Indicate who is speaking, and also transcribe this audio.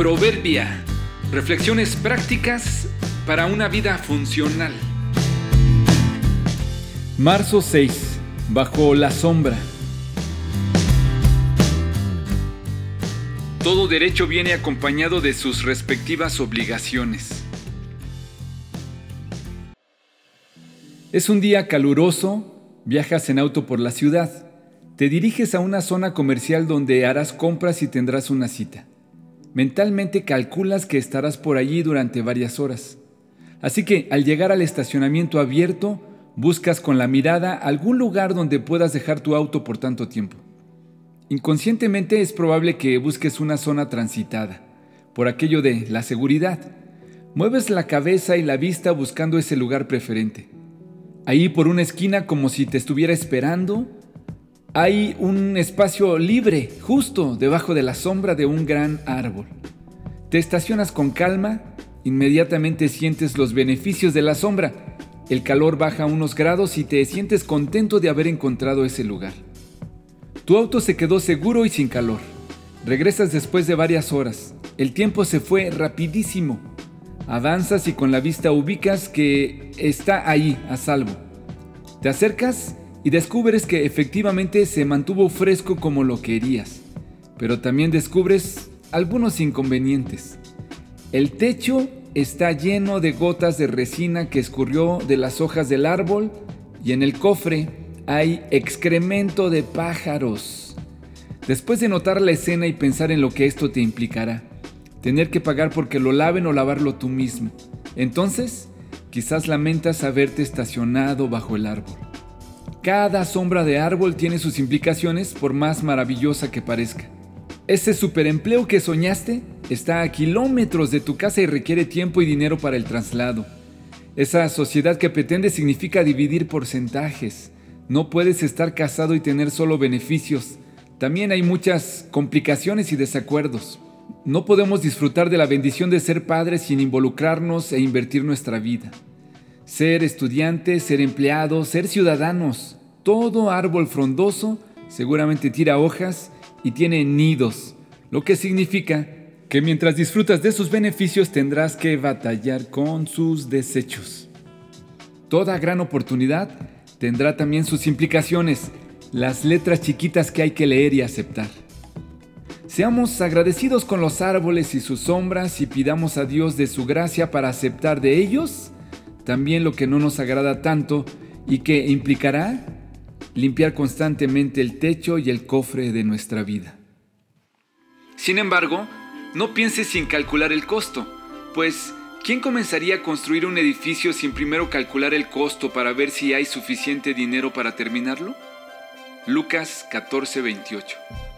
Speaker 1: Proverbia. Reflexiones prácticas para una vida funcional.
Speaker 2: Marzo 6. Bajo la sombra.
Speaker 1: Todo derecho viene acompañado de sus respectivas obligaciones.
Speaker 2: Es un día caluroso, viajas en auto por la ciudad, te diriges a una zona comercial donde harás compras y tendrás una cita. Mentalmente calculas que estarás por allí durante varias horas. Así que al llegar al estacionamiento abierto, buscas con la mirada algún lugar donde puedas dejar tu auto por tanto tiempo. Inconscientemente es probable que busques una zona transitada, por aquello de la seguridad. Mueves la cabeza y la vista buscando ese lugar preferente. Ahí por una esquina como si te estuviera esperando, hay un espacio libre justo debajo de la sombra de un gran árbol. Te estacionas con calma, inmediatamente sientes los beneficios de la sombra. El calor baja unos grados y te sientes contento de haber encontrado ese lugar. Tu auto se quedó seguro y sin calor. Regresas después de varias horas. El tiempo se fue rapidísimo. Avanzas y con la vista ubicas que está ahí, a salvo. Te acercas y descubres que efectivamente se mantuvo fresco como lo querías, pero también descubres algunos inconvenientes. El techo está lleno de gotas de resina que escurrió de las hojas del árbol y en el cofre hay excremento de pájaros. Después de notar la escena y pensar en lo que esto te implicará, tener que pagar porque lo laven o lavarlo tú mismo, entonces quizás lamentas haberte estacionado bajo el árbol. Cada sombra de árbol tiene sus implicaciones por más maravillosa que parezca. Ese superempleo que soñaste está a kilómetros de tu casa y requiere tiempo y dinero para el traslado. Esa sociedad que pretende significa dividir porcentajes. No puedes estar casado y tener solo beneficios. También hay muchas complicaciones y desacuerdos. No podemos disfrutar de la bendición de ser padres sin involucrarnos e invertir nuestra vida ser estudiante, ser empleado, ser ciudadanos. Todo árbol frondoso seguramente tira hojas y tiene nidos, lo que significa que mientras disfrutas de sus beneficios tendrás que batallar con sus desechos. Toda gran oportunidad tendrá también sus implicaciones, las letras chiquitas que hay que leer y aceptar. Seamos agradecidos con los árboles y sus sombras y pidamos a Dios de su gracia para aceptar de ellos también lo que no nos agrada tanto y que implicará limpiar constantemente el techo y el cofre de nuestra vida.
Speaker 1: Sin embargo, no pienses sin calcular el costo, pues ¿quién comenzaría a construir un edificio sin primero calcular el costo para ver si hay suficiente dinero para terminarlo? Lucas 14:28